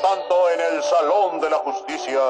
Tanto, en el Salón de la Justicia.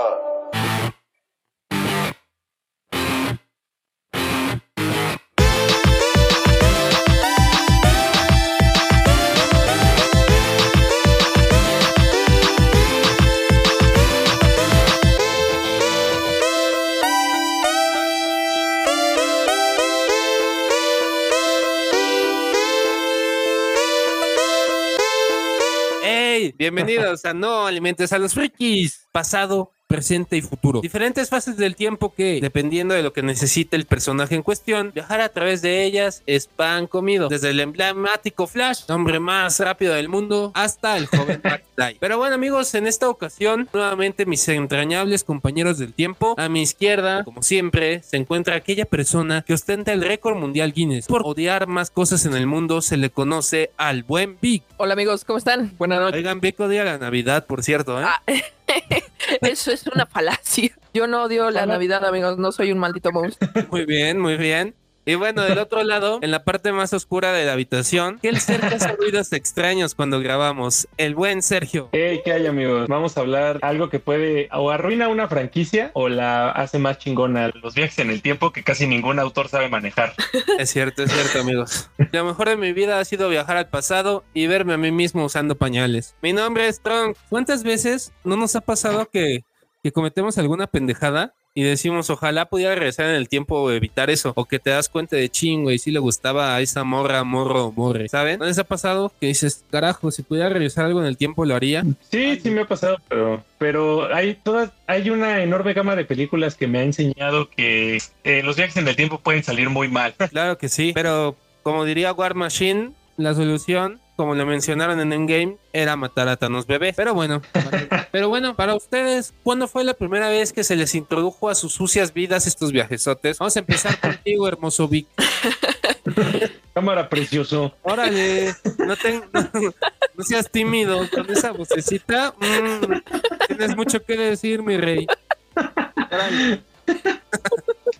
Bienvenidos a No Alimentes a los Frikis. Pasado, presente y futuro. Diferentes fases del tiempo que, dependiendo de lo que necesite el personaje en cuestión, viajar a través de ellas es pan comido. Desde el emblemático Flash, hombre más rápido del mundo, hasta el joven Black Knight. Pero bueno, amigos, en esta ocasión, nuevamente mis entrañables compañeros del tiempo. A mi izquierda, como siempre, se encuentra aquella persona que ostenta el récord mundial Guinness. Por odiar más cosas en el mundo, se le conoce al buen Vic. Hola amigos, ¿cómo están? Buenas noches. Oigan, Vic odia la Navidad, por cierto, ¿eh? Ah, eso es una falacia. Yo no odio la Navidad, amigos. No soy un maldito monstruo. Muy bien, muy bien. Y bueno, del otro lado, en la parte más oscura de la habitación, que el ser que hace ruidos extraños cuando grabamos, el buen Sergio. Hey, ¿qué hay amigos? Vamos a hablar algo que puede o arruina una franquicia o la hace más chingona. Los viajes en el tiempo que casi ningún autor sabe manejar. Es cierto, es cierto, amigos. Lo mejor de mi vida ha sido viajar al pasado y verme a mí mismo usando pañales. Mi nombre es Trunk. ¿Cuántas veces no nos ha pasado que, que cometemos alguna pendejada? Y decimos, ojalá pudiera regresar en el tiempo evitar eso. O que te das cuenta de ching, güey, si le gustaba a esa morra, morro, morre. ¿Saben? ¿No les ha pasado que dices, carajo, si pudiera regresar algo en el tiempo lo haría? Sí, sí me ha pasado, pero, pero hay todas, hay una enorme gama de películas que me ha enseñado que eh, los viajes en el tiempo pueden salir muy mal. Claro que sí, pero como diría War Machine, la solución, como lo mencionaron en Endgame, era matar a Thanos bebé. Pero bueno, pero bueno, para ustedes, ¿cuándo fue la primera vez que se les introdujo a sus sucias vidas estos viajesotes? Vamos a empezar contigo, hermoso Vic. Cámara precioso. Órale, no, no, no seas tímido con esa vocecita. mm, tienes mucho que decir, mi rey. Órale,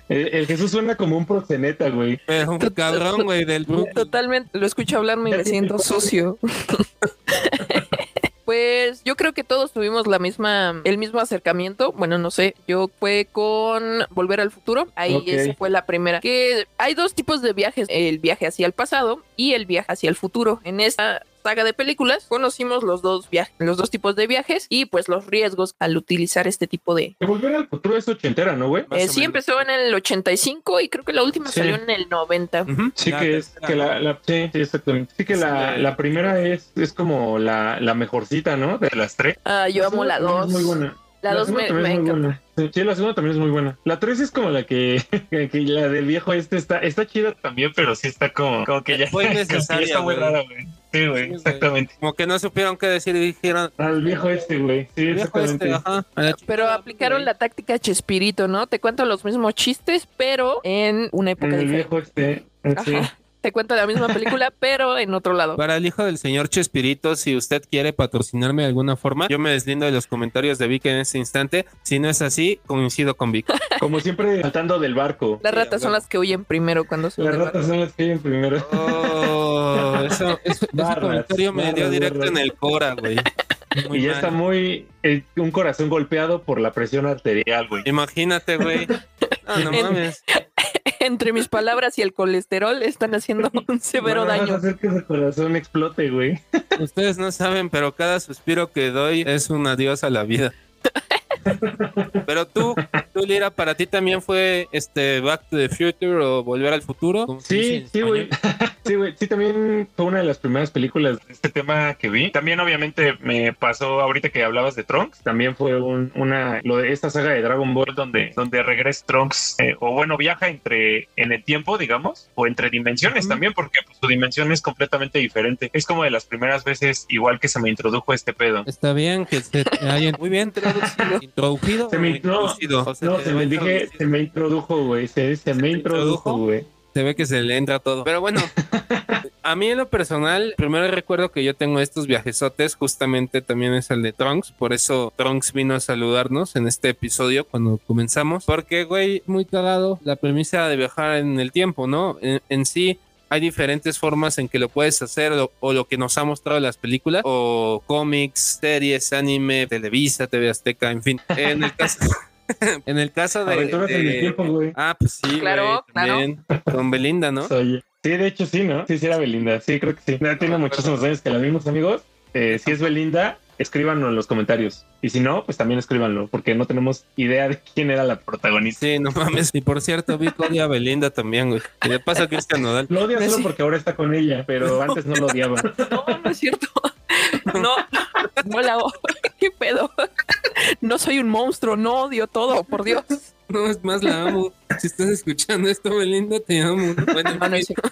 El, el Jesús suena como un proxeneta, güey. pero un cabrón, güey, del. Totalmente. Lo escucho hablarme y me siento sucio. Pues yo creo que todos tuvimos la misma, el mismo acercamiento. Bueno, no sé, yo fue con Volver al Futuro. Ahí esa fue la primera. Que hay dos tipos de viajes: el viaje hacia el pasado y el viaje hacia el futuro. En esta saga de películas conocimos los dos viajes, los dos tipos de viajes y pues los riesgos al utilizar este tipo de. Que Volver al futuro es ochentera, ¿no, güey? Eh, sí menos. empezó en el 85 y creo que la última Sí. salió en el 90. Ujú, Sí la que es que la, la- sí, sí, exactamente. Sí que Sí, la, la- la primera es, es como la, la mejorcita, ¿no? De las tres. Ah, yo amo la segunda también 2. es Muy buena. La 2 segunda me, encanta. buena. Sí, la segunda también es muy buena. La 3 es como la que, que la del viejo este está, está chida también, pero sí está como, como que ya, Fue que ya innecesaria, está muy rara, güey. Sí, güey, exactamente. Como que no supieron qué decir y dijeron, Al viejo este, güey. Sí, viejo exactamente. este, ajá. Pero aplicaron la táctica Chespirito, ¿no? Te cuento los mismos chistes, pero en una época En el diferente. viejo este. eh, sí. Ajá. Te cuento la misma película, pero en otro lado. Para el hijo del señor Chespirito, si usted quiere patrocinarme de alguna forma, yo me deslindo de los comentarios de Vic en este instante. Si no es así, coincido con Vic. Como siempre, saltando del barco. Las Sí, ratas son las que huyen primero cuando se Las ratas son las que vienen primero. Oh, eso, eso- ese Barras, comentario me dio barras, directo barras. en el Cora, güey. Muy y ya mal. está muy. eh, un corazón golpeado por la presión arterial, güey. Imagínate, güey. No, no En- mames. Entre mis palabras y el colesterol están haciendo un severo Vas a daño. hacer que ese corazón explote, güey. Ustedes no saben, pero cada suspiro que doy es un adiós a la vida. Pero tú, tú, Lira, para ti también fue este Back to the Future o Volver al Futuro. Sí, sí, güey. Sí, güey. Sí, también fue una de las primeras películas de este tema que vi. También, obviamente, me pasó ahorita que hablabas de Trunks. También fue un- una, lo de esta saga de Dragon Ball donde, donde regresa Trunks, eh, o bueno, viaja entre, en el tiempo, digamos, o entre dimensiones también, porque pues, su dimensión es completamente diferente. Es como de las primeras veces, igual que se me introdujo este pedo. Está bien que se hayan muy bien traducido. Introducido. Se me, no, introducido? O se no, se me dije, se me introdujo, güey. Se, se me te introdujo, introdujo? güey. Se ve que se le entra todo. Pero bueno, a mí en lo personal, primero recuerdo que yo tengo estos viajesotes, justamente también es el de Trunks, por eso Trunks vino a saludarnos en este episodio cuando comenzamos, porque, güey, muy cagado la premisa de viajar en el tiempo, ¿no? En, en sí, hay diferentes formas en que lo puedes hacer o, o lo que nos ha mostrado las películas o cómics, series, anime, Televisa, TV Azteca, en fin. En el caso... en el caso de, Aventuras en el de- tiempo, güey. Ah, pues sí, Claro, güey, claro. también. Con Belinda, ¿no? Sí, de hecho sí, ¿no? Sí, sí era Belinda. Sí, creo que sí. Ya tiene muchísimos años que la vimos, amigos. Eh, si es Belinda, escríbanlo en los comentarios. Y si no, pues también escríbanlo, porque no tenemos idea de quién era la protagonista. Sí, no mames. Y por cierto, vi que odia a Belinda también, güey. Y le pasa a Cristian Nodal. Lo odia Sí. solo porque ahora está con ella, pero antes no lo odiaba. No, no es cierto. No, no la hago. ¿Qué pedo? No soy un monstruo, no odio todo, por Dios. No, es más, la amo. Si estás escuchando esto, Belinda, te amo. ¿no? Bueno, Ah, no es cierto.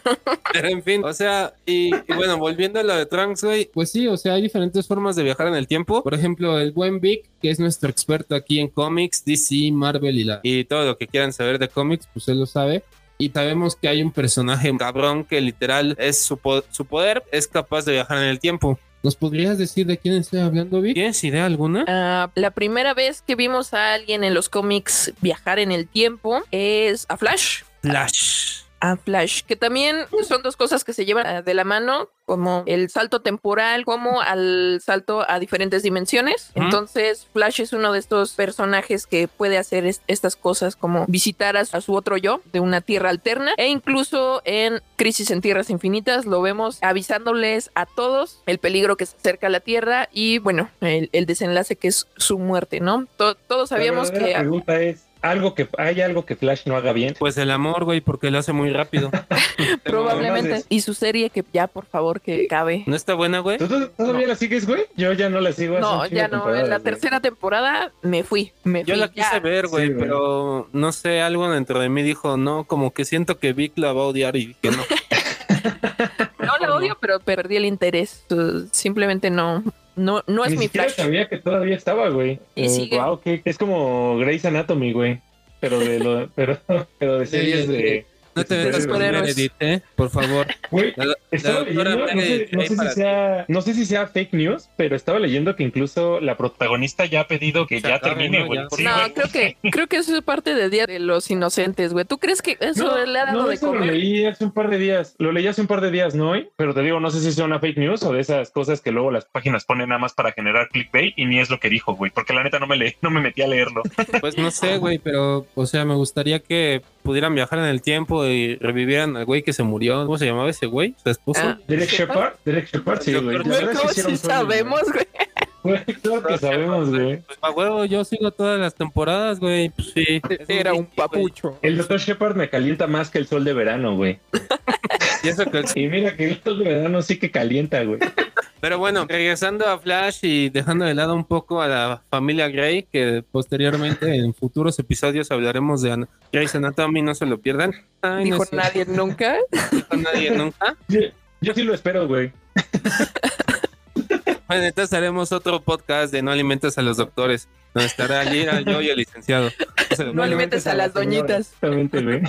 pero en fin, o sea, y, y bueno, volviendo a lo de Trunks, güey, pues sí, o sea, hay diferentes formas de viajar en el tiempo. Por ejemplo, el buen Vic, que es nuestro experto aquí en cómics, DC, Marvel y, la, y todo lo que quieran saber de cómics, pues él lo sabe. Y sabemos que hay un personaje cabrón que literal es su, po- su poder, es capaz de viajar en el tiempo. ¿Nos podrías decir de quién estoy hablando, Vic? ¿Tienes idea alguna? Ah, la primera vez que vimos a alguien en los cómics viajar en el tiempo es a Flash. Flash. A Flash, que también son dos cosas que se llevan de la mano, como el salto temporal, como al salto a diferentes dimensiones. Entonces, Flash es uno de estos personajes que puede hacer es- estas cosas como visitar a, su- a su otro yo de una tierra alterna. E incluso en Crisis en Tierras Infinitas lo vemos avisándoles a todos el peligro que se acerca a la Tierra y, bueno, el, el desenlace que es su muerte, ¿no? To- todos sabíamos la que... pregunta es, ¿algo que, ¿hay algo que Flash no haga bien? Pues el amor, güey, porque lo hace muy rápido. Probablemente. Y su serie que ya, por favor, que cabe. ¿No está buena, güey? ¿Tú to- todavía la sigues, güey? Yo ya no la sigo. No, ya no. En la güey. tercera temporada me fui. Me Yo fui, la quise ya. ver, güey, Sí, güey. pero no sé, algo dentro de mí dijo, no, como que siento que Vic la va a odiar y que no. No la odio, pero perdí el interés. Uh, Simplemente no. No, no es Ni mi flash. sabía que todavía estaba, güey. Y Eh, sigue. Wow, que es como Grey's Anatomy, güey. Pero de lo, pero, pero de series de. No te metas con. Meredith, ¿eh? Por favor. Güey, La- la leyendo, no sé, no si sea, no sé si sea fake news, pero estaba leyendo que incluso la protagonista ya ha pedido que ya termine, ¿no? güey. Sí, No, creo que creo que eso es parte de Día de los Inocentes, güey. ¿Tú crees que eso No, le ha dado no, de eso lo leí hace un par de días. Lo leí hace un par de días, ¿no? hoy? Pero te digo, no sé si sea una fake news o de esas cosas que luego las páginas ponen nada más para generar clickbait y ni es lo que dijo, güey. Porque la neta no me leí, no me metí a leerlo. Pues no sé, güey, pero, o sea, me gustaría que pudieran viajar en el tiempo y revivieran al güey que se murió. ¿Cómo se llamaba ese güey? ¿Su esposo? Ah, Derek ¿Shepard? Derek Shepard, sí, güey. ¿Cómo si sabemos, güey? Claro que sabemos, güey. Pues a huevo, yo sigo todas las temporadas, güey. Pues sí. Era un papucho. El doctor Shepard me calienta más que el sol de verano, güey. Y eso que- Y mira que el sol de verano sí que calienta, güey. Pero bueno, regresando a Flash y dejando de lado un poco a la familia Grey, que posteriormente en futuros episodios hablaremos de An- Grey's Anatomy, no se lo pierdan. Ay, Dijo nadie nunca. dijo nadie nunca. Yo, yo sí lo espero, güey. Bueno, entonces haremos otro podcast de No alimentes a los doctores, donde estará Lira, yo y el licenciado. No se lo No alimentes a las doñitas. Exactamente, güey.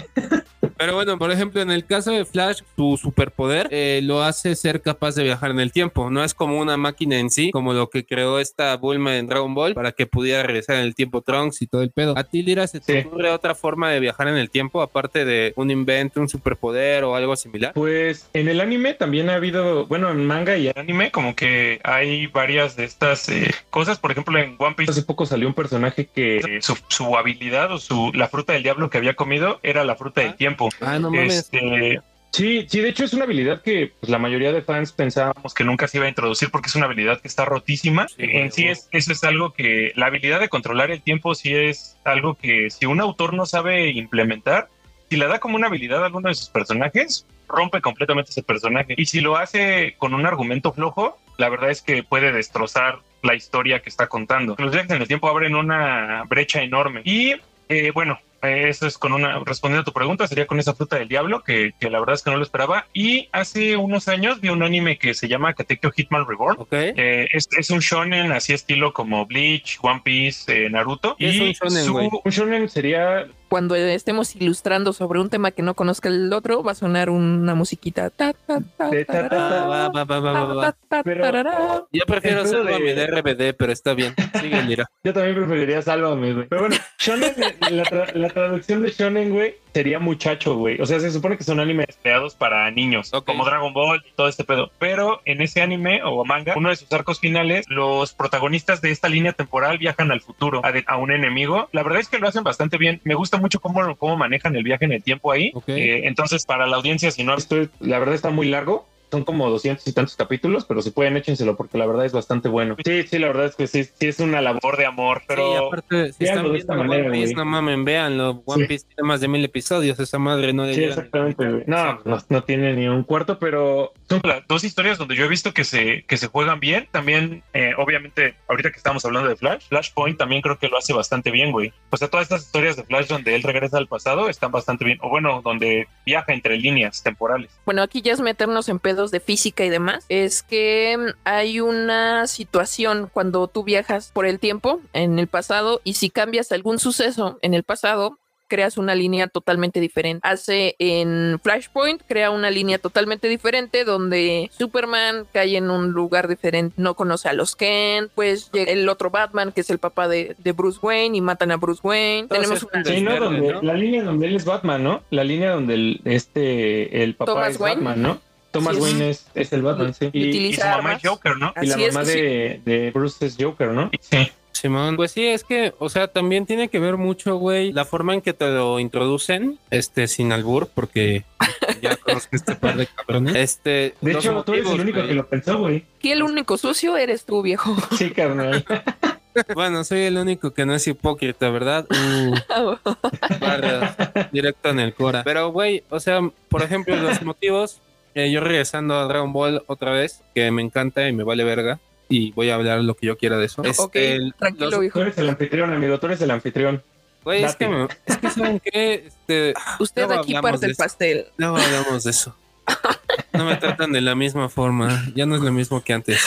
Pero bueno, por ejemplo, en el caso de Flash, su superpoder eh, lo hace ser capaz de viajar en el tiempo. No es como una máquina en sí, como lo que creó esta Bulma en Dragon Ball para que pudiera regresar en el tiempo Trunks y todo el pedo. ¿A ti, Lira, se te Sí. ocurre otra forma de viajar en el tiempo, aparte de un invento, un superpoder o algo similar? Pues en el anime también ha habido, bueno, en manga y en anime como que hay varias de estas eh, cosas. Por ejemplo, en One Piece hace poco salió un personaje que su, su habilidad o su la fruta del diablo que había comido era la fruta del tiempo. Ah, no mames. Este, sí, sí, de hecho es una habilidad que pues, la mayoría de fans pensábamos que nunca se iba a introducir porque es una habilidad que está rotísima. Sí, en sí es, eso es algo que la habilidad de controlar el tiempo sí es algo que si un autor no sabe implementar, si le da como una habilidad a alguno de sus personajes, rompe completamente ese personaje. Y si lo hace con un argumento flojo, la verdad es que puede destrozar la historia que está contando. Los viajes en el tiempo abren una brecha enorme. Y eh, bueno, eh, eso es con una, respondiendo a tu pregunta, sería con esa fruta del diablo, que, que la verdad es que no lo esperaba. Y hace unos años vi un anime que se llama Katekyo Hitman Reborn. Ok. Eh, es, es un shonen así estilo como Bleach, One Piece, eh, Naruto. ¿Qué es y un shonen, su- güey? un shonen sería Cuando estemos ilustrando sobre un tema que no conozca el otro, va a sonar una musiquita. Yo prefiero mi de- RBD, pero está bien. Sigue, Lira. Yo también preferiría Sálvame, güey. Pero bueno, Shonen, la, tra- la traducción de Shonen, güey, sería muchacho, güey. O sea, se supone que son animes creados para niños, como Dragon Ball y todo este pedo. Pero en ese anime o manga, uno de sus arcos finales, los protagonistas de esta línea temporal viajan al futuro, a, de- a un enemigo. La verdad es que lo hacen bastante bien. Me gusta mucho cómo, cómo manejan el viaje en el tiempo ahí. Eh, entonces, para la audiencia, si no, esto, la verdad está muy largo. Son como 200 y tantos capítulos, pero si pueden, échenselo porque la verdad es bastante bueno. Sí, sí, la verdad es que sí, sí es una labor de amor, pero... sí, aparte, si están de viendo esta One manera, Piece, güey. no mamen, véanlo. One Sí. Piece tiene más de mil episodios, esa madre no Sí, exactamente. ni-. No, no, no tiene ni un cuarto, pero son las dos historias donde yo he visto que se, que se juegan bien. También, eh, obviamente, ahorita que estamos hablando de Flash, Flashpoint también creo que lo hace bastante bien, güey. O sea, todas estas historias de Flash donde él regresa al pasado están bastante bien. O bueno, donde viaja entre líneas temporales. Bueno, aquí ya es meternos en de física y demás. Es que hay una situación cuando tú viajas por el tiempo en el pasado y si cambias algún suceso en el pasado, creas una línea totalmente diferente. Hace en Flashpoint, crea una línea totalmente diferente donde Superman cae en un lugar diferente, no conoce a los Kent, pues llega el otro Batman que es el papá de, de Bruce Wayne y matan a Bruce Wayne. Todo Tenemos una... Sí, ¿no? Desverde, Donde, ¿no? La línea donde él es Batman, ¿no? La línea donde el, este, el papá Thomas es Wayne. Batman, ¿no? Thomas Sí, es- Wayne es, es el Batman, sí. y Y, utiliza y su mamá armas. es Joker, ¿no? Y la es, mamá sí. de, Bruce es Joker, ¿no? Sí. Simón, pues sí, es que, o sea, también tiene que ver mucho, güey, la forma en que te lo introducen, este, sin albur, porque ya conozco este par de cabrones. Este, De hecho, tú eres el único güey. que lo pensó, güey. Aquí el único sucio eres tú, viejo. Sí, carnal. Bueno, soy el único que no es hipócrita, ¿verdad? Uh, barras, directo en el cora. Pero, güey, o sea, por ejemplo, los motivos, eh, yo regresando a Dragon Ball otra vez, que me encanta y me vale verga, y voy a hablar lo que yo quiera de eso. Ok, el- tranquilo, los- viejo. Tú eres el anfitrión, amigo. Tú eres el anfitrión. Güey, es que, me- es que ¿saben qué? Este, Usted luego aquí parte el pastel. Luego hablamos de eso. No me tratan de la misma forma. Ya no es lo mismo que antes.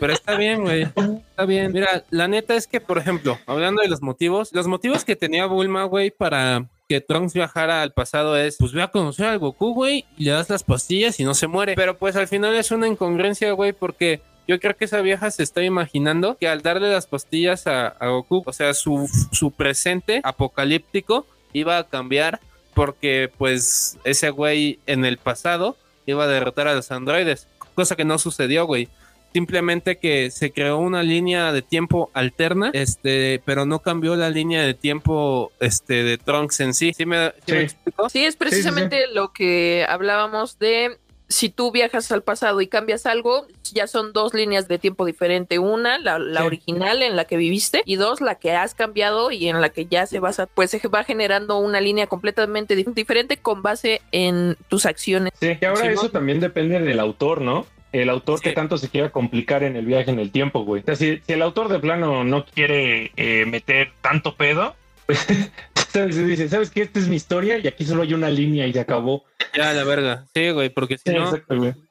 Pero está bien, güey. Está bien. Mira, la neta es que, por ejemplo, hablando de los motivos, los motivos que tenía Bulma, güey, para que Trunks viajara al pasado es, pues ve a conocer al Goku, güey, y le das las pastillas y no se muere. Pero pues al final es una incongruencia, güey, porque yo creo que esa vieja se está imaginando que al darle las pastillas a, a Goku, o sea, su, su presente apocalíptico iba a cambiar porque pues ese güey en el pasado iba a derrotar a los androides, cosa que no sucedió, güey. Simplemente que se creó una línea de tiempo alterna, este, pero no cambió la línea de tiempo este, de Trunks en sí. ¿Sí me, sí me explico? Sí, es precisamente lo que hablábamos de si tú viajas al pasado y cambias algo, ya son dos líneas de tiempo diferente. Una, la, la Sí. original en la que viviste, y dos, la que has cambiado y en la que ya se basa, pues se va generando una línea completamente dif- diferente con base en tus acciones. Sí, que ahora Sí, ¿no? eso también depende del autor, ¿no? El autor Sí. que tanto se quiera complicar en el viaje en el tiempo, güey. O sea, si, si el autor de plano no quiere eh, meter tanto pedo, pues, ¿sabes? dice, ¿sabes qué? Esta es mi historia y aquí solo hay una línea y se acabó. Ya, la verga. Sí, güey, porque si Sí, no,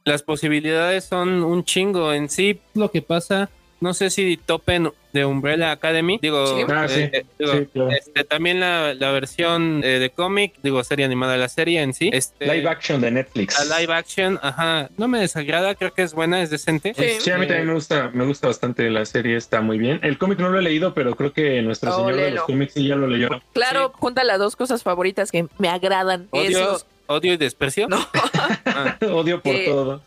las posibilidades son un chingo. En sí, lo que pasa, no sé si topen de Umbrella Academy, digo, Sí. Ah, sí. eh, eh, digo, Sí, claro. este, también la, la versión eh, de cómic, digo, serie animada de la serie en sí. Este, Live action de Netflix. La live action, ajá, no me desagrada, creo que es buena, es decente. Sí. Sí, a mí también me gusta, me gusta bastante la serie, está muy bien. El cómic no lo he leído, pero creo que nuestro Oh, señor de los cómics sí ya lo leyó. Claro, junta las dos cosas favoritas que me agradan. Odio, odio y desprecio. No. Ah, Odio por Eh, todo.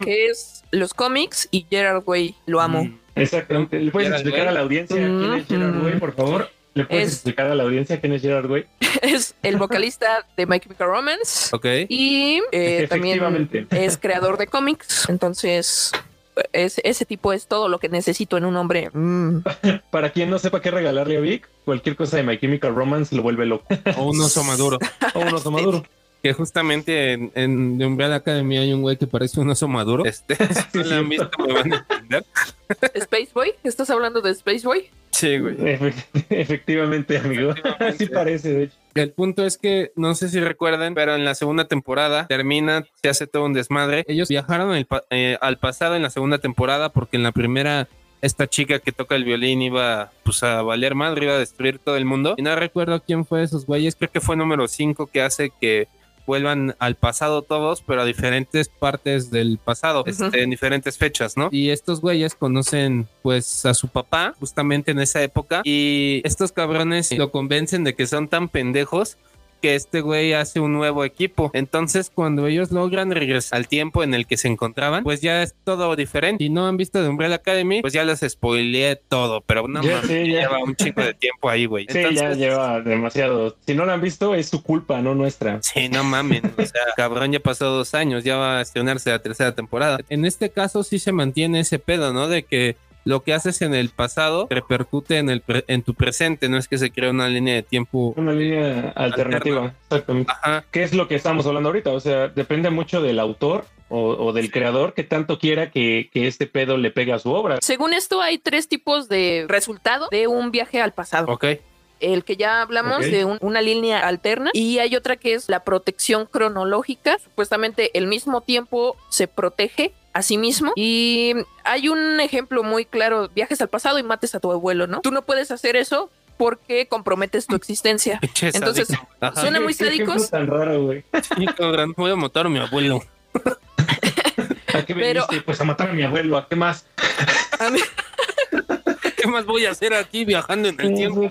que es los cómics y Gerard Way, lo amo. mm, Exactamente. ¿Le puedes Gerard explicar Way. a la audiencia quién es Gerard. Way, por favor? ¿Le puedes Es- explicar a la audiencia quién es Gerard Way? Es el vocalista de My Chemical Romance Ok. y eh, también Efectivamente. es creador de cómics. Entonces, es, ese tipo es todo lo que necesito en un hombre. Mm. Para quien no sepa qué regalarle a Vic, cualquier cosa de My Chemical Romance lo vuelve loco. O un oso maduro. O un oso maduro. Que justamente en, en The Umbrella Academy hay un güey que parece un oso maduro. Este, si no lo han visto, me van a entender. Space Boy, ¿estás hablando de Space Boy? Sí, güey. Efe- Efectivamente, amigo. Así parece, de hecho. El punto es que no sé si recuerdan, pero en la segunda temporada termina, se hace todo un desmadre. Ellos viajaron eh, al pasado en la segunda temporada porque en la primera esta chica que toca el violín iba pues a valer madre, iba a destruir todo el mundo. Y no recuerdo quién fue de esos güeyes, creo que fue número 5 que hace que vuelvan al pasado todos, pero a diferentes partes del pasado, este, en diferentes fechas, ¿no? Y estos güeyes conocen pues a su papá justamente en esa época y estos cabrones lo convencen de que son tan pendejos que este güey hace un nuevo equipo. Entonces, cuando ellos logran regresar al tiempo en el que se encontraban, pues ya es todo diferente. Y no han visto de Umbrella Academy, pues ya les spoileé todo, pero no sí, ya. lleva un chico de tiempo ahí, güey. Sí, ya lleva demasiado. Si no lo han visto, es su culpa, no nuestra. Sí, no mames. O sea, cabrón, ya pasó dos años, ya va a estrenarse la tercera temporada. En este caso sí se mantiene ese pedo, ¿no? De que lo que haces en el pasado repercute en, el pre- en tu presente, no es que se crea una línea de tiempo. Una línea alternativa. Exactamente. Ajá. ¿Qué es lo que estamos hablando ahorita? O sea, depende mucho del autor o, o del creador que tanto quiera que, que este pedo le pegue a su obra. Según esto, hay tres tipos de resultado de un viaje al pasado. Ok. El que ya hablamos de un- una línea alterna y hay otra que es la protección cronológica. Supuestamente el mismo tiempo se protege a sí mismo y hay un ejemplo muy claro, viajes al pasado y mates a tu abuelo, ¿no? Tú no puedes hacer eso porque comprometes tu existencia. Entonces, sádico. Ajá. suena muy ¿Qué ejemplo sádicos. tan raro, güey. Sí, cabrón, voy a matar a mi abuelo. ¿A qué Pero- veniste? Pues a matar a mi abuelo. ¿A qué más? A mí- ¿Qué más voy a hacer aquí viajando en el tiempo?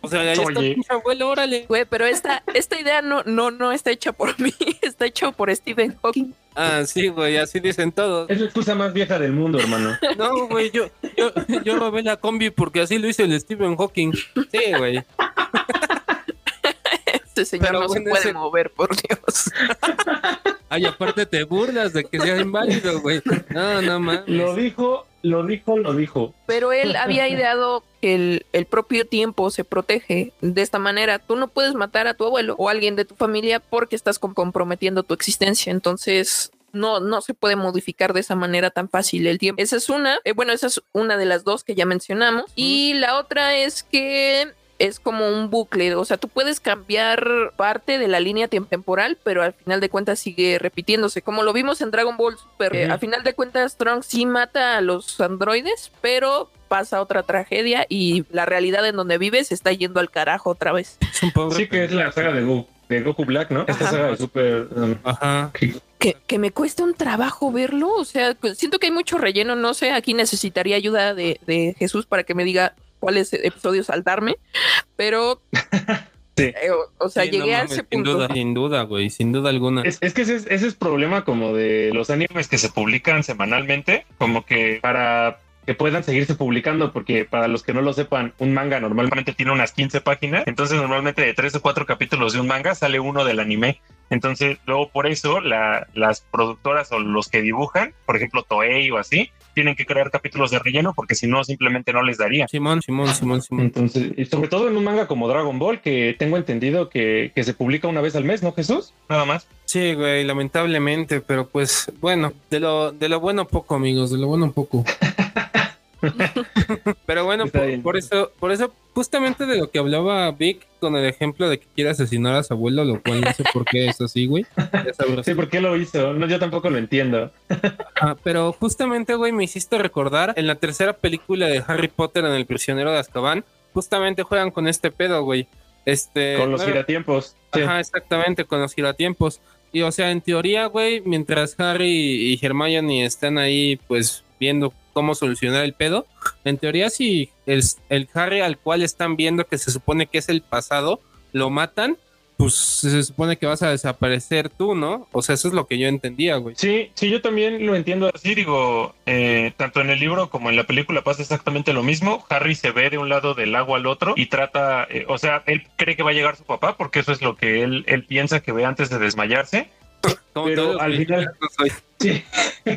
O sea, ahí está abuelo, órale. Güey, pero esta, esta idea no, no, no está hecha por mí, está hecha por Stephen Hawking. Ah, sí, güey, así dicen todos. Es la excusa más vieja del mundo, hermano. No, güey, yo, yo, yo robé la combi porque así lo hizo el Stephen Hawking. Sí, güey. Este señor Pero no se puede ese- mover, por Dios. Ay, aparte te burlas de que sea inválido, güey. No, no mames. Lo dijo, lo dijo, lo dijo. Pero él había ideado que el, el propio tiempo se protege de esta manera. Tú no puedes matar a tu abuelo o a alguien de tu familia porque estás com- comprometiendo tu existencia. Entonces, no, no se puede modificar de esa manera tan fácil el tiempo. Esa es una, eh, bueno, esa es una de las dos que ya mencionamos. Y la otra es que es como un bucle, o sea, tú puedes cambiar parte de la línea tem- temporal, pero al final de cuentas sigue repitiéndose, como lo vimos en Dragon Ball Super. Ujú. al final de cuentas, Trunks sí mata a los androides, pero pasa otra tragedia y la realidad en donde vive se está yendo al carajo otra vez. Es un pobre. Sí que es la saga de Goku, de Goku Black, ¿no? Esta saga de Super... um, Ajá. Que, que me cuesta un trabajo verlo, o sea, pues, siento que hay mucho relleno, no sé, aquí necesitaría ayuda de, de Jesús para que me diga cuáles episodios saltarme, pero... Sí. eh, o, sea, Sí, no llegué a mames, ese Sin punto. duda, sin duda, güey, sin duda alguna. Es, es que ese es, ese es problema como de los animes que se publican semanalmente, como que para que puedan seguirse publicando, porque para los que no lo sepan, un manga normalmente tiene unas 15 páginas, entonces normalmente de 3 o 4 capítulos de un manga sale uno del anime. Entonces, luego por eso la- las productoras o los que dibujan, por ejemplo Toei o así, tienen que crear capítulos de relleno porque si no simplemente no les daría. Simón, Simón, Simón, Simón. Entonces, y sobre todo en un manga como Dragon Ball, que tengo entendido que, que se publica una vez al mes, ¿no, Jesús? Nada más. Sí, güey, lamentablemente, pero pues, bueno, de lo, de lo bueno poco, amigos, de lo bueno poco. pero bueno, por, eso, por eso, justamente de lo que hablaba Vic con el ejemplo de que quiere asesinar a su abuelo, lo cual no sé por qué es así, güey. Sí, ¿por qué lo hizo? No, yo tampoco lo entiendo. Ah, pero justamente, güey, me hiciste recordar en la tercera película de Harry Potter en El prisionero de Azkaban, justamente juegan con este pedo, güey. Este, Con los bueno, giratiempos. Sí. Ajá, exactamente, con los giratiempos. Y o sea, en teoría, güey, mientras Harry y Hermione están ahí, pues, viendo cómo solucionar el pedo, en teoría, si el, el Harry al cual están viendo que se supone que es el pasado, lo matan, pues se supone que vas a desaparecer tú, ¿no? O sea, eso es lo que yo entendía, güey. Sí, sí, yo también lo entiendo así. Digo, eh, tanto en el libro como en la película pasa exactamente lo mismo. Harry se ve de un lado del agua al otro y trata, eh, o sea, él cree que va a llegar su papá porque eso es lo que él, él piensa que ve antes de desmayarse. Como Pero al final-. Sí.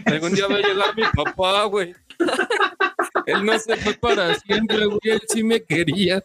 Algún día va a llegar mi papá, güey. Él no se fue para siempre, güey. Él sí me quería.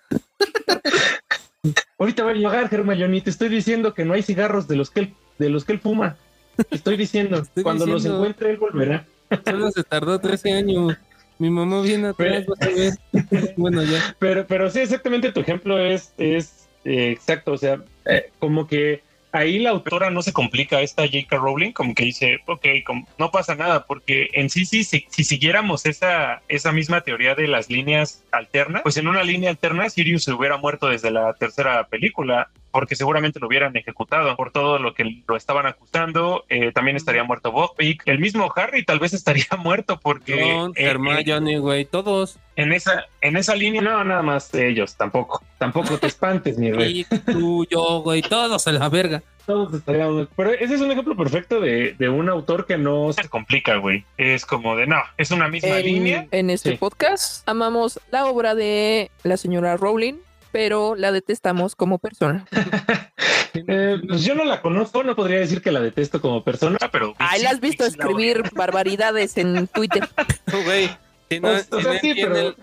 Ahorita va a llegar, Hermione, te estoy diciendo que no hay cigarros de los que él, de los que él fuma. Te estoy diciendo, Estoy cuando los encuentre él volverá. Solo se tardó 13 años. Mi mamá viene atrás, vas a ver. Bueno, ya. Pero, pero sí, exactamente tu ejemplo es, es eh, exacto. O sea, eh, como que ahí la autora no se complica, esta J.K. Rowling, como que dice, ok, como, no pasa nada, porque en sí, sí, si, si siguiéramos esa, esa misma teoría de las líneas alternas, pues en una línea alterna Sirius se hubiera muerto desde la tercera película. Porque seguramente lo hubieran ejecutado por todo lo que lo estaban acusando. Eh, también estaría muerto Buckbeak. El mismo Harry tal vez estaría muerto porque... Ron, eh, Hermione, güey, todos. en esa, en esa línea, no, nada más ellos, tampoco. Tampoco te espantes, mi rey. Y tú, yo, güey, todos a la verga. Todos estaríamos- Pero ese es un ejemplo perfecto de, de un autor que no se complica, güey. Es como de, no, es una misma En, línea. en este Sí. podcast amamos la obra de la señora Rowling, pero la detestamos como persona. Eh, pues yo no la conozco, no podría decir que la detesto como persona, pero... Ay, la has visto sí escribir barbaridades en Twitter. Güey, si no, o si sea, no sí, entienden,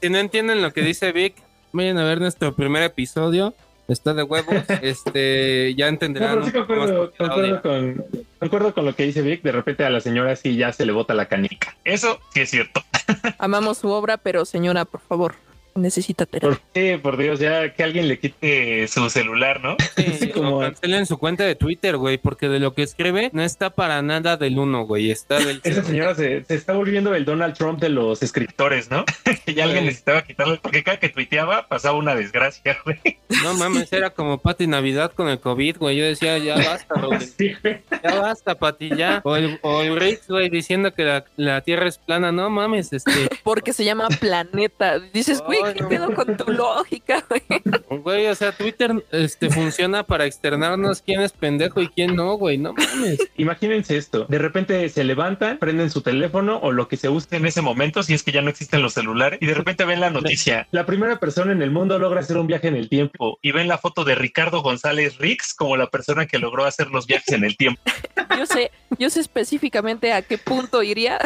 si no entienden lo que dice Vic, vayan a ver nuestro primer episodio. Está de huevos. Este, ya No, entenderán. pero sí concuerdo, concuerdo con, concuerdo con lo que dice Vic. De repente a la señora sí ya se le bota la canica. Eso sí es cierto. Amamos su obra, pero señora, por favor, necesita terapia. Por, sí, por Dios, ya que alguien le quite su celular, ¿no? Sí, como- cancelen su cuenta de Twitter, güey, porque de lo que escribe no está para nada del uno, güey. Está del Esa señora se, se está volviendo el Donald Trump de los escritores, ¿no? que ya alguien necesitaba quitarle, porque cada que tuiteaba pasaba una desgracia, güey. No mames, era como Pati Navidad con el COVID, güey. Yo decía, ya basta. Sí, güey. Ya basta, Pati, ya. O el, o el Riggs, güey, diciendo que la, la Tierra es plana. No mames, este. Porque se llama Planeta. Dices, güey, Ay, ¿qué pedo con tu lógica, güey? Güey, o sea, Twitter este, funciona para externarnos quién es pendejo y quién no, güey. No mames. Imagínense esto, de repente se levantan, prenden su teléfono o lo que se use en ese momento, si es que ya no existen los celulares, y de repente ven la noticia. La primera persona en el mundo logra hacer un viaje en el tiempo y ven la foto de Ricardo González Rix como la persona que logró hacer los viajes en el tiempo. Yo sé, yo sé específicamente a qué punto iría.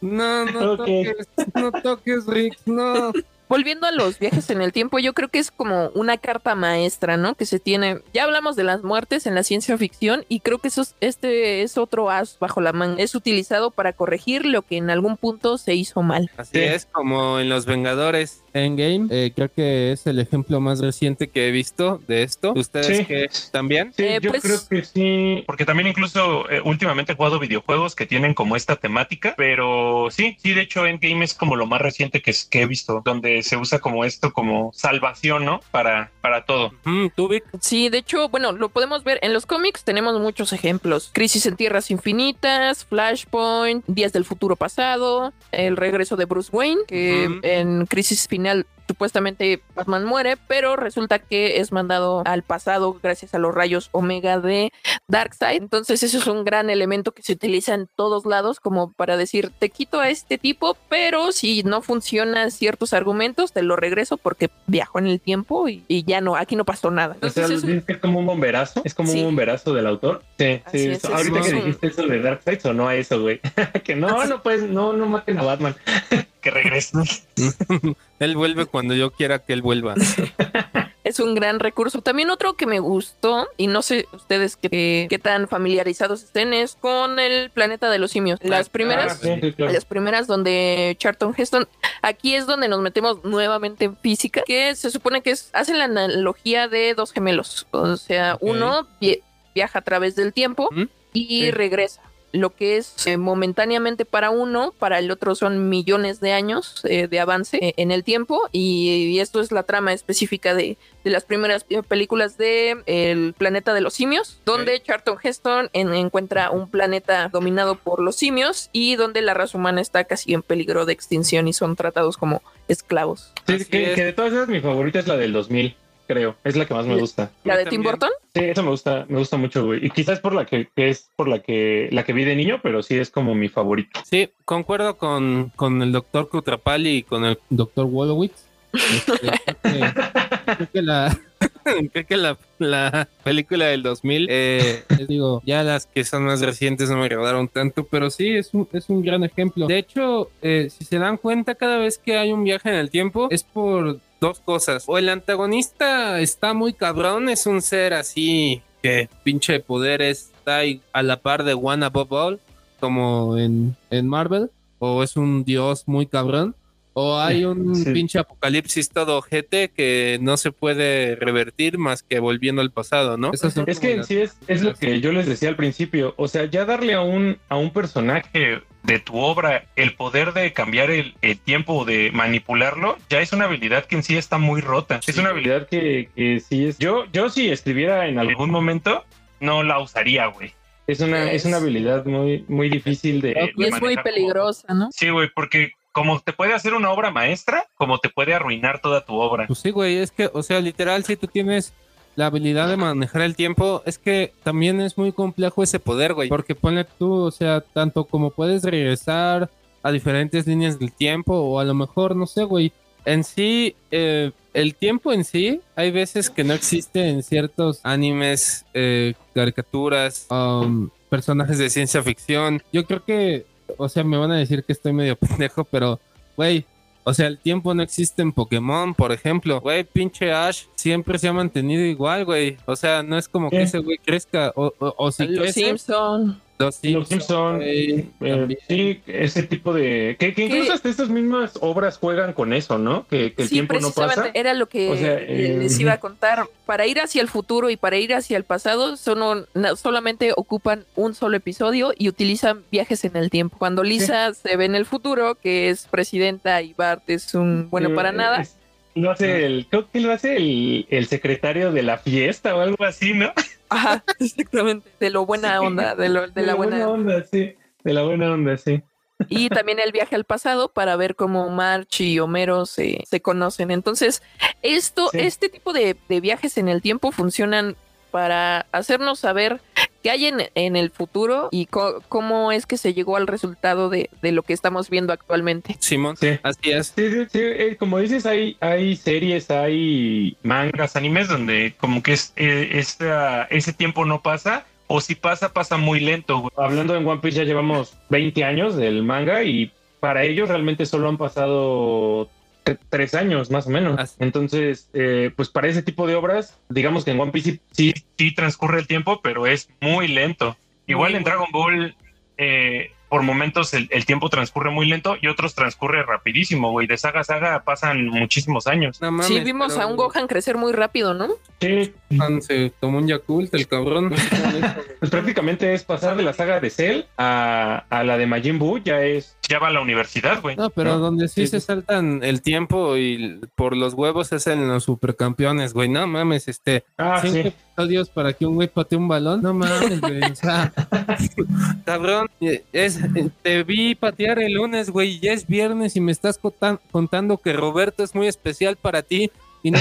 No, no Ok. toques, no toques, Riggs, no. Volviendo a los viajes en el tiempo, yo creo que es como una carta maestra, ¿no? Que se tiene. Ya hablamos de las muertes en la ciencia ficción y creo que eso es- este es otro as bajo la manga. Es utilizado para corregir lo que en algún punto se hizo mal. Así Sí. es, como en Los Vengadores Endgame. Eh, creo que es el ejemplo más reciente que he visto de esto. ¿Ustedes Sí. que también? Sí, Eh, yo pues- creo que sí, porque también incluso eh, últimamente he jugado videojuegos que tienen como esta temática, pero sí, sí, de hecho Endgame es como lo más reciente que, es- que he visto, donde se usa como esto como salvación, ¿no? Para, para todo. ¿Tú, Vic? Sí, de hecho, bueno, lo podemos ver en los cómics. Tenemos muchos ejemplos: Crisis en Tierras Infinitas, Flashpoint, Días del Futuro Pasado, el regreso de Bruce Wayne, que en Crisis Final supuestamente Batman muere, pero resulta que es mandado al pasado gracias a los rayos Omega de Darkseid. Entonces, eso es un gran elemento que se utiliza en todos lados, como para decir, te quito a este tipo, pero si no funcionan ciertos argumentos, te lo regreso porque viajó en el tiempo y, y ya no, aquí no pasó nada. O sea, es un- es como un bomberazo, es como Sí. un bomberazo del autor. Sí, Así sí. es, es Ahorita que un- dijiste eso de Darkseid, sonó a eso, güey. que no, no pues, no, no maten a Batman. que regrese. Él vuelve cuando yo quiera que él vuelva. es un gran recurso. También otro que me gustó, y no sé ustedes qué, qué tan familiarizados estén, es con el planeta de los simios. Las primeras, Ah, sí, claro. las primeras donde Charlton Heston, aquí es donde nos metemos nuevamente en física, que se supone que es, hacen la analogía de dos gemelos. O sea, uno vi- viaja a través del tiempo ¿Mm? y Sí. regresa. Lo que es eh, momentáneamente para uno, para el otro son millones de años eh, de avance eh, en el tiempo. Y, y esto es la trama específica de, de las primeras eh, películas de El planeta de los simios, donde Charlton Heston en- encuentra un planeta dominado por los simios y donde la raza humana está casi en peligro de extinción y son tratados como esclavos. Sí, que, es. que de todas esas mi favorita es la del 2000, creo. Es la que más me gusta. La de Tim. Burton. Sí, esa me gusta, me gusta mucho, güey. Y quizás por la que, que es por la que la que vi de niño, pero sí es como mi favorita. Sí, concuerdo con, con el doctor Kutrapali y con el doctor Wolowitz. Este, creo, que, creo que la, creo que la, la película del 2000, eh, les digo, ya las que son más recientes no me agradaron tanto, pero sí, es un, es un gran ejemplo. De hecho, eh, si se dan cuenta, cada vez que hay un viaje en el tiempo es por dos cosas. O el antagonista está muy cabrón, es un ser así que pinche poder está a la par de One Above All, como en, en Marvel, o es un dios muy cabrón, o hay un Sí. pinche apocalipsis todo ojete que no se puede revertir más que volviendo al pasado, ¿no? Es que en sí es, es lo que yo les decía al principio. O sea, ya darle a un, a un personaje de tu obra el poder de cambiar el, el tiempo o de manipularlo, ya es una habilidad que en sí está muy rota. es una habilidad que, que sí es. Yo, yo si escribiera en algún momento, no la usaría, güey. Es una, es una habilidad muy, muy difícil de. Y de es muy como- peligrosa, ¿no? Sí, güey, porque como te puede hacer una obra maestra, como te puede arruinar toda tu obra. Pues sí, güey, es que, o sea, literal, si tú tienes la habilidad de manejar el tiempo, es que también es muy complejo ese poder, güey. Porque ponle tú, o sea, tanto como puedes regresar a diferentes líneas del tiempo, o a lo mejor, no sé, güey. En sí, eh, el tiempo en sí, hay veces que no existe en ciertos animes, eh, caricaturas, um, personajes de ciencia ficción. Yo creo que, o sea, me van a decir que estoy medio pendejo, pero, güey, o sea, el tiempo no existe en Pokémon, por ejemplo. Güey, pinche Ash siempre se ha mantenido igual, güey. O sea, no es como que ese güey crezca. O, o, o si Los crece, Simpson. Los Simpson, Los Simpson, Eh, sí, ese tipo de. Que, que incluso ¿Qué? hasta estas mismas obras juegan con eso, ¿no? Que, que el sí, tiempo no pasa. era lo que O sea, le- eh, les iba a contar. Para ir hacia el futuro y para ir hacia el pasado, son un- solamente ocupan un solo episodio y utilizan viajes en el tiempo. Cuando Lisa se ve en el futuro, que es presidenta y Bart es un bueno Eh, para nada, es- Lo hace el, creo que lo hace el, el secretario de la fiesta o algo así, ¿no? ajá, exactamente, de lo buena Sí. onda, de, lo, de la buena onda, sí. De la buena onda, sí. y también el viaje al pasado para ver cómo March y Homero se, se conocen. Entonces, esto, Sí. este tipo de, de viajes en el tiempo funcionan para hacernos saber qué hay en, en el futuro y cómo es que se llegó al resultado de, de lo que estamos viendo actualmente. Simón, Sí. así es. Sí, sí, sí, eh, como dices, hay, hay series, hay mangas, animes donde como que es, eh, esta- ese tiempo no pasa, o si pasa, pasa muy lento. güey. Hablando en One Piece ya llevamos 20 años del manga y para ellos realmente solo han pasado tres años más o menos. Así. Entonces, eh, pues para ese tipo de obras, digamos que en One Piece sí, sí, sí transcurre el tiempo, pero es muy lento. Igual Muy en Dragon Ball, eh, por momentos el, el tiempo transcurre muy lento y otros transcurre rapidísimo, güey. De saga a saga pasan muchísimos años. No mames, sí, vimos pero a un Gohan crecer muy rápido, ¿no? Sí, se tomó un Yakult, el cabrón. pues prácticamente es pasar de la saga de Cell a, a la de Majin Buu, ya es, ya va a la universidad, güey. No, pero ¿No? donde sí, Sí, se saltan el tiempo y por los huevos es en los supercampeones, güey. No mames, este, Ah, cinco sí. episodios para que un güey patee un balón. No mames, güey. O sea, cabrón, eh, es, te vi patear el lunes, güey, y ya es viernes y me estás contan- contando que Roberto es muy especial para ti y no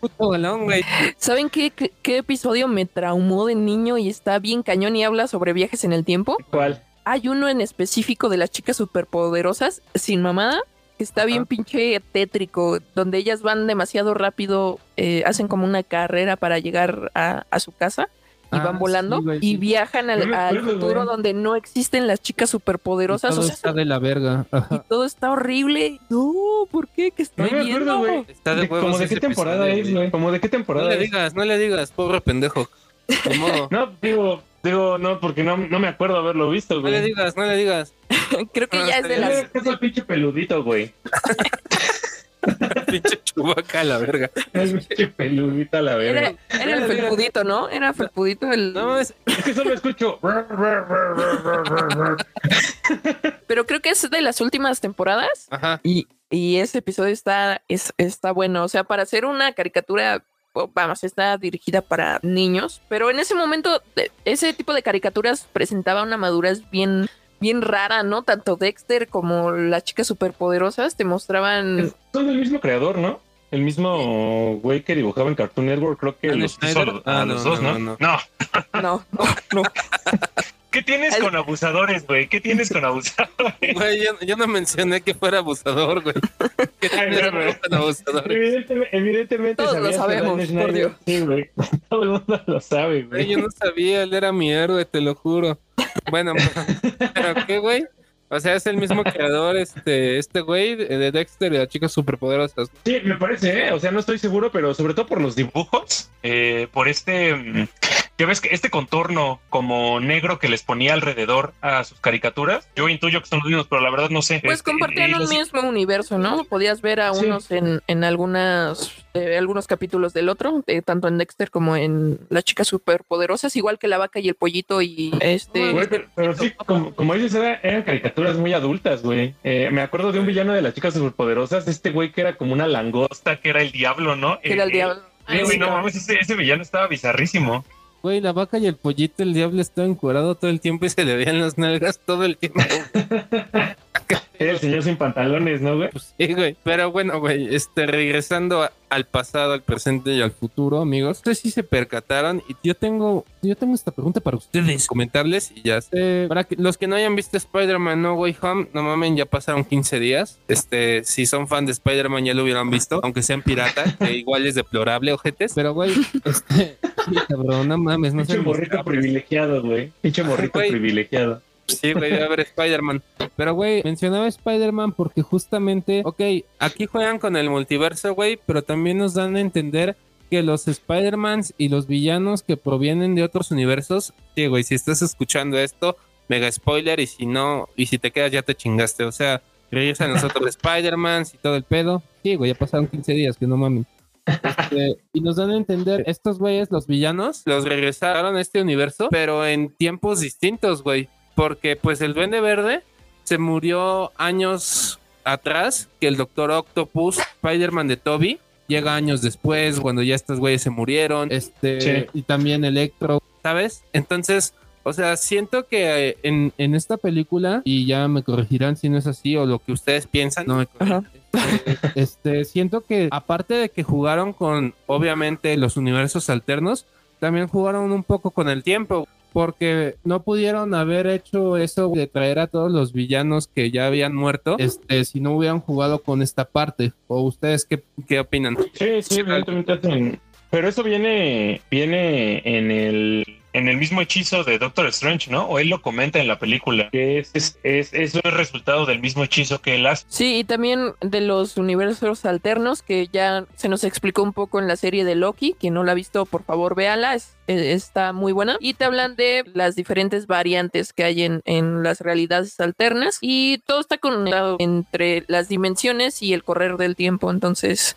puto balón, güey. ¿Saben qué, qué, qué episodio me traumó de niño y está bien cañón y habla sobre viajes en el tiempo? ¿Cuál? Hay uno en específico de las chicas superpoderosas, sin mamada, que está bien pinche tétrico, donde ellas van demasiado rápido, eh, hacen como una carrera para llegar a, a su casa y Ah, van volando sí, güey, y viajan al, No futuro güey. donde no existen las chicas Y superpoderosas. todo O sea, está de la verga. y todo está horrible. No, ¿por qué? ¿Qué estoy No me viendo? acuerdo. Está de De- huevos ¿Cómo de qué temporada es, güey. ¿Cómo de qué No temporada le es? digas, no le digas, pobre pendejo. Ni modo. No, digo, digo, no, porque no, no me acuerdo haberlo visto, No güey. le digas, no le digas. Creo que Ah, ya es de las... Es es el pinche peludito, güey. Pinche chubaca a la verga. El pinche peludito a la Era, verga. era el felpudito, ¿no? Era felpudito el... No, es, Es que solo escucho. Pero creo que es de las últimas temporadas ajá. y, y ese episodio está, es, está bueno. O sea, para hacer una caricatura, vamos, está dirigida para niños, pero en ese momento de- ese tipo de caricaturas presentaba una madurez bien, bien rara, ¿no? Tanto Dexter como las chicas superpoderosas te mostraban... Son del mismo creador, ¿no? El mismo güey que dibujaba en Cartoon Network, creo que ¿Dan los, hizo a Ah, los no, dos, no, ¿no? no, No. No, no, no. ¿Qué tienes con abusadores, güey? ¿Qué tienes con abusadores? Güey, yo, yo no mencioné que fuera abusador, güey. Que Ay, era no, no. tan abusador. Evidentemente, evidentemente Todos lo sabemos, por Dios. Sí, güey. Todo el mundo lo sabe, Güey, yo no sabía, él era mi héroe, te lo juro. Bueno, pero ¿qué, güey? O sea, es el mismo creador, este, este güey de de Dexter y las chicas superpoderosas. Sí, me parece, ¿eh? O sea, no estoy seguro, pero sobre todo por los dibujos, eh, por este... Ya ves que este contorno como negro que les ponía alrededor a sus caricaturas, yo intuyo que son los mismos, pero la verdad no sé. Pues Este, compartían y un los- mismo universo, ¿no? Podías ver a Sí. unos en, en algunas eh, algunos capítulos del otro, eh, tanto en Dexter como en Las chicas superpoderosas, igual que la vaca y el pollito y este Güey, pero, pero sí, como, como dices, era- eran caricaturas muy adultas, güey. Eh, me acuerdo de un villano de las chicas superpoderosas, este güey que era como una langosta, que era el diablo, ¿no? que era el Eh, diablo. eh, güey, no mames, ese, ese villano estaba bizarrísimo. Güey, la vaca y el pollito, el diablo estaba encuadrado todo el tiempo y se le veían las nalgas todo el tiempo. El señor sin pantalones, ¿no, güey? Pues sí, güey. Pero bueno, güey, este, regresando a- al pasado, al presente y al futuro, amigos. Ustedes sí se percataron y yo tengo, yo tengo esta pregunta para ustedes. Comentarles y ya sé. Para que los que no hayan visto Spider-Man No Way Home, no mamen, ya pasaron 15 días. Este, si son fan de Spider-Man ya lo hubieran visto, aunque sean pirata, que igual es deplorable, ojetes. Pero, güey, este, cabrón, no mames, no Pinche sean morrito privilegiado, güey. Pinche morrito privilegiado. Sí, güey, a ver Spider-Man. Pero, güey, mencionaba Spider-Man porque justamente, ok, aquí juegan con el multiverso, güey, pero también nos dan a entender que los Spider-Mans y los villanos que provienen de otros universos, sí, güey, si estás escuchando esto, mega spoiler, y si no, y si te quedas ya te chingaste, o sea, regresan los otros Spider-Mans y todo el pedo. Sí, güey, ya pasaron 15 días, que no mames. Este, y nos dan a entender, estos güeyes, los villanos, los regresaron a este universo, pero en tiempos distintos, güey. Porque pues el Duende Verde se murió años atrás que el Doctor Octopus, Spider-Man de Toby, llega años después, cuando ya estos güeyes se murieron, este, Sí. y también Electro, ¿sabes? Entonces, o sea, siento que eh, en, en esta película, y ya me corregirán si no es así, o lo que ustedes piensan, no me corrijan, este, este, siento que aparte de que jugaron con, obviamente, los universos alternos, también jugaron un poco con el tiempo. Porque no pudieron haber hecho eso de traer a todos los villanos que ya habían muerto, este, si no hubieran jugado con esta parte. ¿O ustedes qué, qué opinan? Sí, sí, evidentemente hacen- Pero eso viene, viene en el en el mismo hechizo de Doctor Strange, ¿no? O él lo comenta en la película, que es, es, es- eso es resultado del mismo hechizo que él hace. Sí, y también de los universos alternos que ya se nos explicó un poco en la serie de Loki. Quien no la ha visto, por favor, véala. es- está muy buena. Y te hablan de las diferentes variantes que hay en, en las realidades alternas. Y todo está conectado entre las dimensiones y el correr del tiempo. Entonces,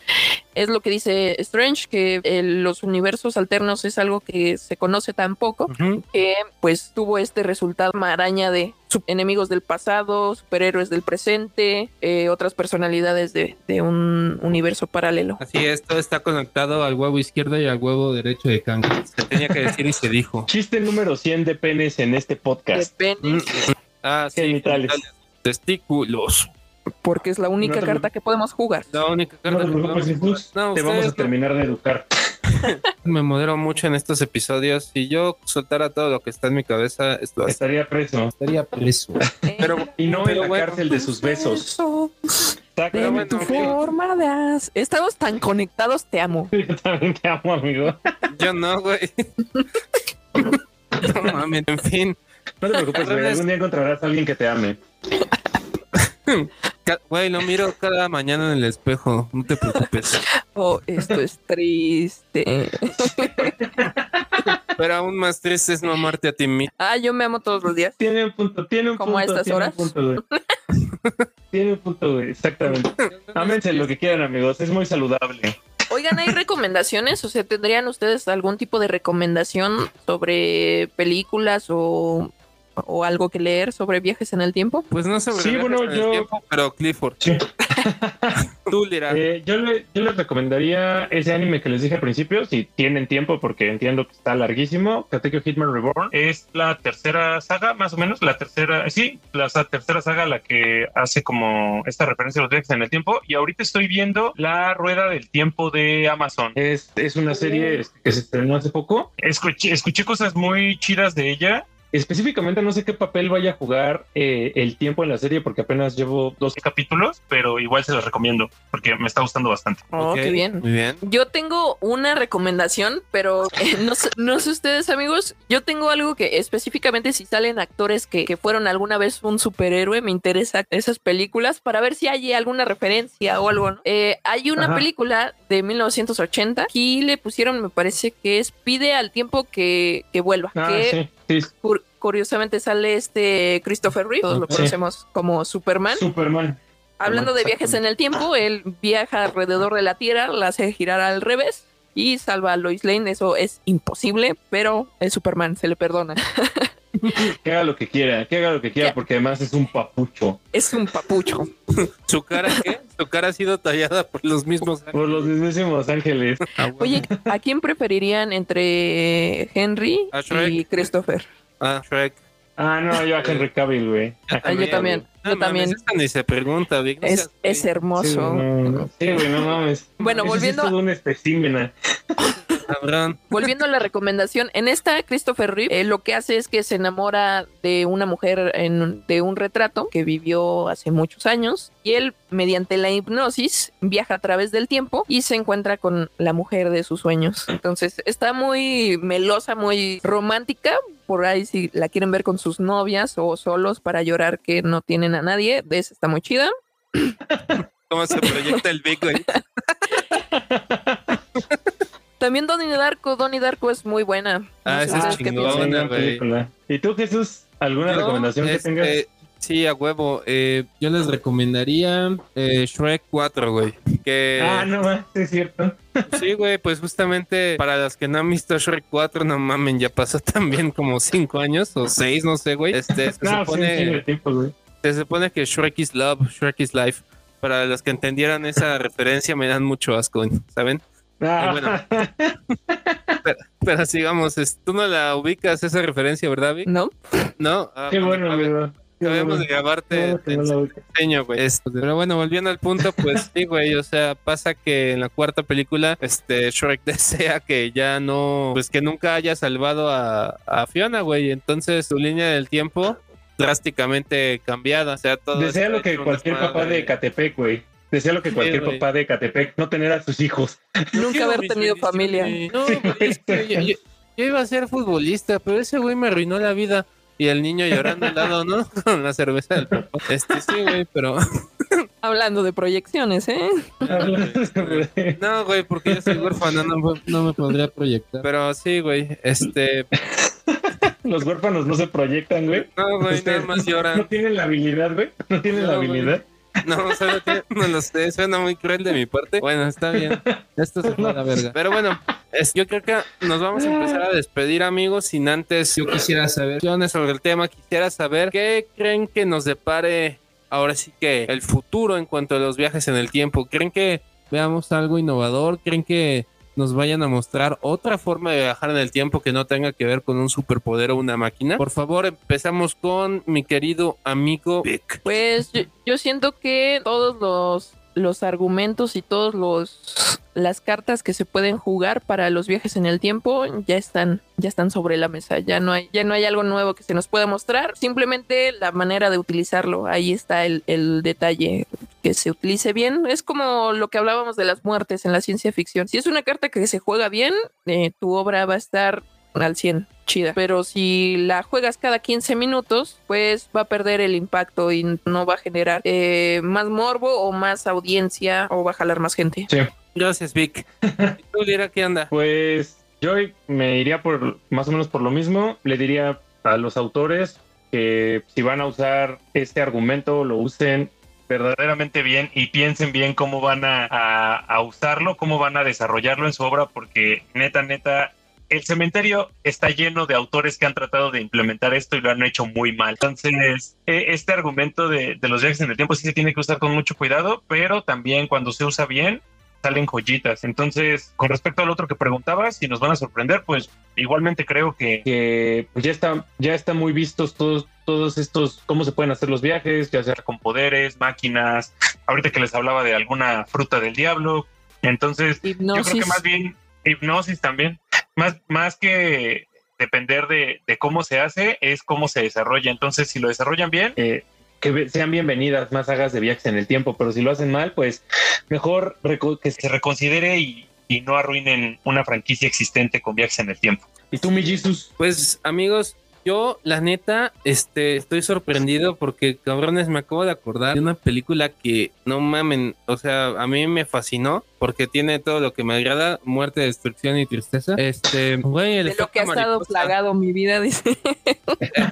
es lo que dice Strange, que los universos alternos es algo que se conoce tan poco que pues tuvo este resultado maraña de enemigos del pasado, superhéroes del presente, eh, otras personalidades de, de un universo paralelo. Así es, todo está conectado al huevo izquierdo y al huevo derecho de Kang. Se tenía que decir y se dijo. Chiste número 100 de penes en este podcast. Depende, Mm. Ah, sí, Genitales. genitales. Testículos. porque es la única No carta que podemos jugar. La única carta te que podemos-. No, te vamos a terminar de educar. Me modero mucho en estos episodios. Si yo soltara todo lo que está en mi cabeza, esto Estaría preso. estaría preso. Pero, Y no en pero la bueno, cárcel de sus besos. De bueno, tu forma de as- Estamos tan conectados, te amo. Yo también te amo, amigo. Yo no, güey. No mames, en fin. No te preocupes, güey. Algún día encontrarás a alguien que te ame. Güey, lo miro cada mañana en el espejo. No te preocupes. Oh, esto es triste. Pero aún más triste es no amarte a ti mismo. Ah, yo me amo todos los días. Tiene un punto, tiene un ¿Como a punto. estas tiene horas? Un punto, tiene un punto, güey. Exactamente. Ámense lo que quieran, amigos. Es muy saludable. Oigan, ¿hay recomendaciones? O sea, ¿tendrían ustedes algún tipo de recomendación sobre películas o, o algo que leer sobre viajes en el tiempo? Pues no sobre Sí, viajes bueno, en el yo- tiempo, pero Clifford. Sí. Tú dirás. Eh, yo, le- yo les recomendaría ese anime que les dije al principio, si tienen tiempo, porque entiendo que está larguísimo. Katekyo Hitman Reborn es la tercera saga, más o menos, la tercera, sí, la tercera saga la que hace como esta referencia a los viajes en el tiempo. Y ahorita estoy viendo La Rueda del Tiempo de Amazon. Es, es una serie este, que se estrenó hace poco. Escuché, escuché cosas muy chidas de ella. Específicamente no sé qué papel vaya a jugar eh, el tiempo en la serie porque apenas llevo dos capítulos, pero igual se los recomiendo porque me está gustando bastante. Oh, qué bien. Muy bien. Yo tengo una recomendación, pero eh, no, sé, no sé ustedes, amigos. Yo tengo algo que específicamente si salen actores que, que fueron alguna vez un superhéroe, me interesa esas películas para ver si hay alguna referencia o algo. ¿no? Eh, hay una Ajá. película de 1980 y le pusieron, me parece que es Pide al tiempo que, que vuelva. Ah, que sí, sí. Cur- curiosamente sale este Christopher Reeve, todos lo Sí. conocemos como Superman. Superman. Hablando de viajes en el tiempo, él viaja alrededor de la Tierra, la hace girar al revés y salva a Lois Lane. Eso es imposible, pero es Superman, se le perdona. Que haga lo que quiera, que haga lo que quiera porque además es un papucho. Es un papucho. ¿Su cara qué? Su cara ha sido tallada por los mismos. Por los mismísimos ángeles. Ah, bueno. Oye, ¿a quién preferirían entre Henry y Christopher? Ah, Shrek. Ah, no, yo a Henry Cavill, güey. Ah, yo también. No Yo mames, también. esa ni se pregunta. No Es, es güey, hermoso. Sí, no, no. Sí, güey, no mames. Bueno, Ese sí volviendo es a- todo un especímen. cabrón. Volviendo a la recomendación, en esta Christopher Reeve eh, lo que hace es que se enamora de una mujer en, de un retrato que vivió hace muchos años y él mediante la hipnosis viaja a través del tiempo y se encuentra con la mujer de sus sueños. Entonces está muy melosa, muy romántica. Por ahí si la quieren ver con sus novias o solos para llorar que no tienen a nadie, esa está muy chida. ¿Cómo se proyecta el Vic, güey? También Donnie Darko, Donnie Darko es muy buena. No Ah, sé esa es qué chingona, güey. ¿Y tú, Jesús? ¿Alguna Yo, recomendación que tengas? Sí, a huevo. Eh, yo les recomendaría eh, Shrek 4, güey. Que Ah, no, más, sí es cierto. sí, güey, pues justamente para los que no han visto Shrek 4, no mamen, ya pasó también como 5 años o 6, no sé, güey. Este, se, No, sí, supone, sí, tiempo, se supone que Shrek is Love, Shrek is Life. Para los que entendieran esa referencia, me dan mucho asco, ¿saben? Ah, bueno. Pero, pero sigamos, tú no la ubicas esa referencia, ¿verdad, Vic? ¿No? No. Ah, qué bueno, a bueno. de grabarte, güey. Este, pero bueno, volviendo al punto, pues sí, güey. O sea, pasa que en la cuarta película, este Shrek desea que ya no, pues que nunca haya salvado a, a Fiona, güey. Entonces su línea del tiempo drásticamente cambiada. O sea, todo Desea lo que cualquier papá de Catepec, güey. Desea lo que cualquier papá de Catepec, no tener a sus hijos. Nunca haber tenido familia. No, Sí, güey, es que güey. yo, yo- yo iba a ser futbolista, pero ese güey me arruinó la vida. Y el niño llorando al lado, ¿no? Con la cerveza del papá. Este sí, güey, pero Hablando de proyecciones, ¿eh? No, güey, porque yo soy huérfano, no, me- no me podría proyectar. Pero sí, güey, este... Los huérfanos no se proyectan, güey. No, güey, Ustedes nada más No lloran. tienen la habilidad, güey. No tienen la No, güey. habilidad. No, solo que no lo suena muy cruel de mi parte. Bueno, está bien. Esto se fue la verga. Pero bueno, es- yo creo que nos vamos a empezar a despedir, amigos, sin antes yo quisiera saber sobre el tema. Quisiera saber qué creen que nos depare ahora sí que el futuro en cuanto a los viajes en el tiempo. ¿Creen que veamos algo innovador? ¿Creen que nos vayan a mostrar otra forma de viajar en el tiempo que no tenga que ver con un superpoder o una máquina? Por favor, empezamos con mi querido amigo Vic. Pues yo, yo siento que todos los, los argumentos y todos los las cartas que se pueden jugar para los viajes en el tiempo ya están ya están sobre la mesa. Ya no hay ya no hay algo nuevo que se nos pueda mostrar. Simplemente la manera de utilizarlo. Ahí está el, el detalle que se utilice bien. Es como lo que hablábamos de las muertes en la ciencia ficción. Si es una carta que se juega bien, eh, tu obra va a estar al 100, chida. Pero si la juegas cada 15 minutos, pues va a perder el impacto y no va a generar eh, más morbo o más audiencia o va a jalar más gente. Gracias, Vic. ¿Y tú, Lira, qué anda? Pues yo me iría por más o menos por lo mismo. Le diría a los autores que si van a usar este argumento, lo usen verdaderamente bien y piensen bien cómo van a, usarlo, cómo van a desarrollarlo en su obra, porque neta, neta, el cementerio está lleno de autores que han tratado de implementar esto y lo han hecho muy mal. Entonces, eh, este argumento de, de los viajes en el tiempo sí se tiene que usar con mucho cuidado, pero también cuando se usa bien, salen joyitas. Entonces, con respecto al otro que preguntabas, si nos van a sorprender, pues igualmente creo que, que, pues, ya está, ya están muy vistos todos, todos estos, cómo se pueden hacer los viajes, ya sea con poderes, máquinas. Ahorita que les hablaba de alguna fruta del diablo. Entonces, yo creo Hipnosis. que más bien hipnosis también. Más, más que depender de, de cómo se hace, es cómo se desarrolla. Entonces, si lo desarrollan bien, eh, que sean bienvenidas más sagas de viajes en el tiempo, pero si lo hacen mal, pues mejor reco- que se reconsidere y, y no arruinen una franquicia existente con viajes en el tiempo. ¿Y tú, mi Jesus? Pues amigos, yo la neta este, estoy sorprendido porque cabrones me acabo de acordar de una película que no mamen, o sea, a mí me fascinó porque tiene todo lo que me agrada, muerte, destrucción y tristeza. Este, güey, el De lo efecto que ha estado mariposa. plagado mi vida, dice.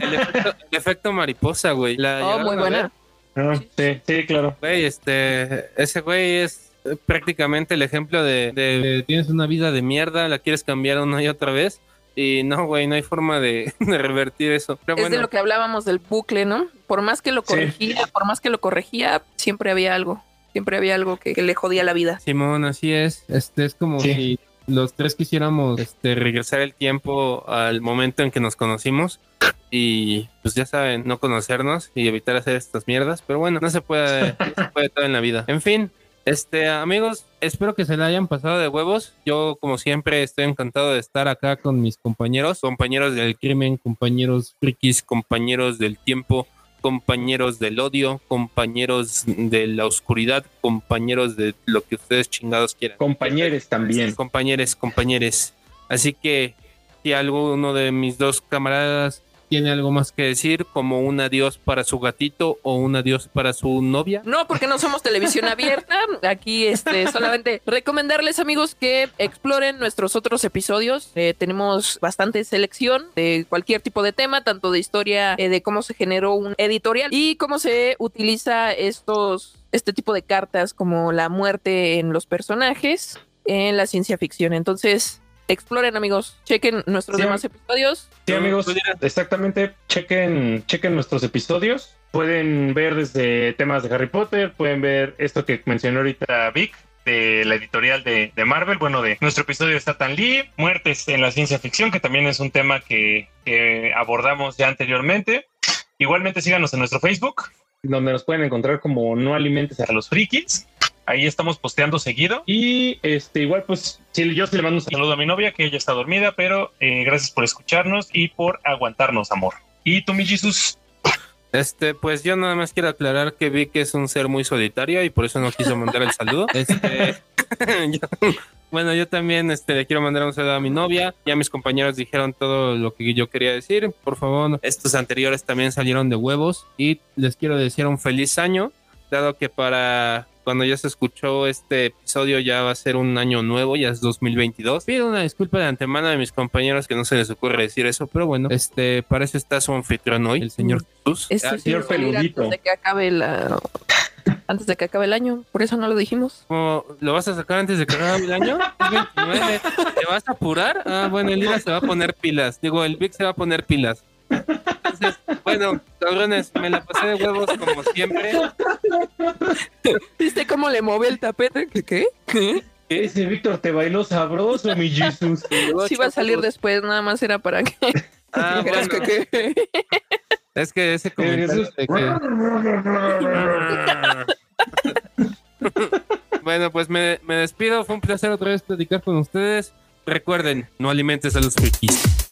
El efecto, el efecto mariposa, güey. ¿La Oh, muy buena. Ah, sí, sí, claro. Güey, este, ese güey es eh, prácticamente el ejemplo de, de- de tienes una vida de mierda, la quieres cambiar una y otra vez. Y no, güey, no hay forma de, de revertir eso. Pero Es bueno, de lo que hablábamos del bucle, ¿no? Por más que lo Sí. corregía, por más que lo corregía, siempre había algo. Siempre había algo que, que le jodía la vida. Simón, así es. Este es como Sí. si los tres quisiéramos este, regresar el tiempo al momento en que nos conocimos y pues ya saben, no conocernos y evitar hacer estas mierdas. Pero bueno, no se puede, no se puede todo en la vida. En fin, este amigos, espero que se la hayan pasado de huevos. Yo como siempre estoy encantado de estar acá con mis compañeros, compañeros del crimen, compañeros frikis, compañeros del tiempo compañeros del odio, compañeros de la oscuridad, compañeros de lo que ustedes chingados quieran. Compañeros también. Compañeros, compañeros. Así que si alguno de mis dos camaradas tiene algo más que decir, como un adiós para su gatito o un adiós para su novia. No, porque no somos televisión abierta. Aquí, este, solamente recomendarles, amigos, que exploren nuestros otros episodios. Eh, tenemos bastante selección de cualquier tipo de tema, tanto de historia, eh, de cómo se generó un editorial y cómo se utiliza estos, este tipo de cartas como la muerte en los personajes en la ciencia ficción. Entonces, exploren, amigos. Chequen nuestros Sí, demás episodios. Sí, amigos, dirás. exactamente. Chequen, chequen nuestros episodios. Pueden ver desde temas de Harry Potter, pueden ver esto que mencionó ahorita Vic, de la editorial de, de Marvel, bueno, de nuestro episodio de Stan Lee, muertes en la ciencia ficción, que también es un tema que, que abordamos ya anteriormente. Igualmente síganos en nuestro Facebook, donde nos pueden encontrar como No Alimentes a los Frikis. Ahí estamos posteando seguido. Y este, igual, pues, sí, yo sí le mando un saludo a mi novia, que ella está dormida, pero eh, gracias por escucharnos y por aguantarnos, amor. Y tú, mi Jesus, Este, pues yo nada más quiero aclarar que Vic es un ser muy solitario y por eso no quiso mandar el saludo. Este, yo- bueno, yo también este, le quiero mandar un saludo a mi novia. Ya mis compañeros dijeron todo lo que yo quería decir. Por favor, estos anteriores también salieron de huevos y les quiero decir un feliz año, dado que para cuando ya se escuchó este episodio ya va a ser un año nuevo, ya es 2022. Pido una disculpa de antemano de mis compañeros que no se les ocurre decir eso, pero bueno, este, para eso está su anfitrión hoy, el señor Jesús. Esto Ah, sí señor peludito. antes de que acabe la antes de que acabe el año, por eso no lo dijimos. ¿Cómo ¿Lo vas a sacar antes de que acabe el año? Es 29. ¿Te vas a apurar? Ah, bueno, el Lira se va a poner pilas. Digo, el Vic se va a poner pilas. Entonces, bueno, cabrones, me la pasé de huevos como siempre. ¿Viste cómo le movió el tapete? ¿Qué? ¿Qué? ¿Qué? ese Víctor te bailó sabroso, mi Jesus. Sí va a salir después, nada más era para que Ah, bueno, que es que ese comentario Jesús. de que... Bueno, pues me, me despido. Fue un placer otra vez platicar con ustedes. Recuerden, no alimentes a los frikis.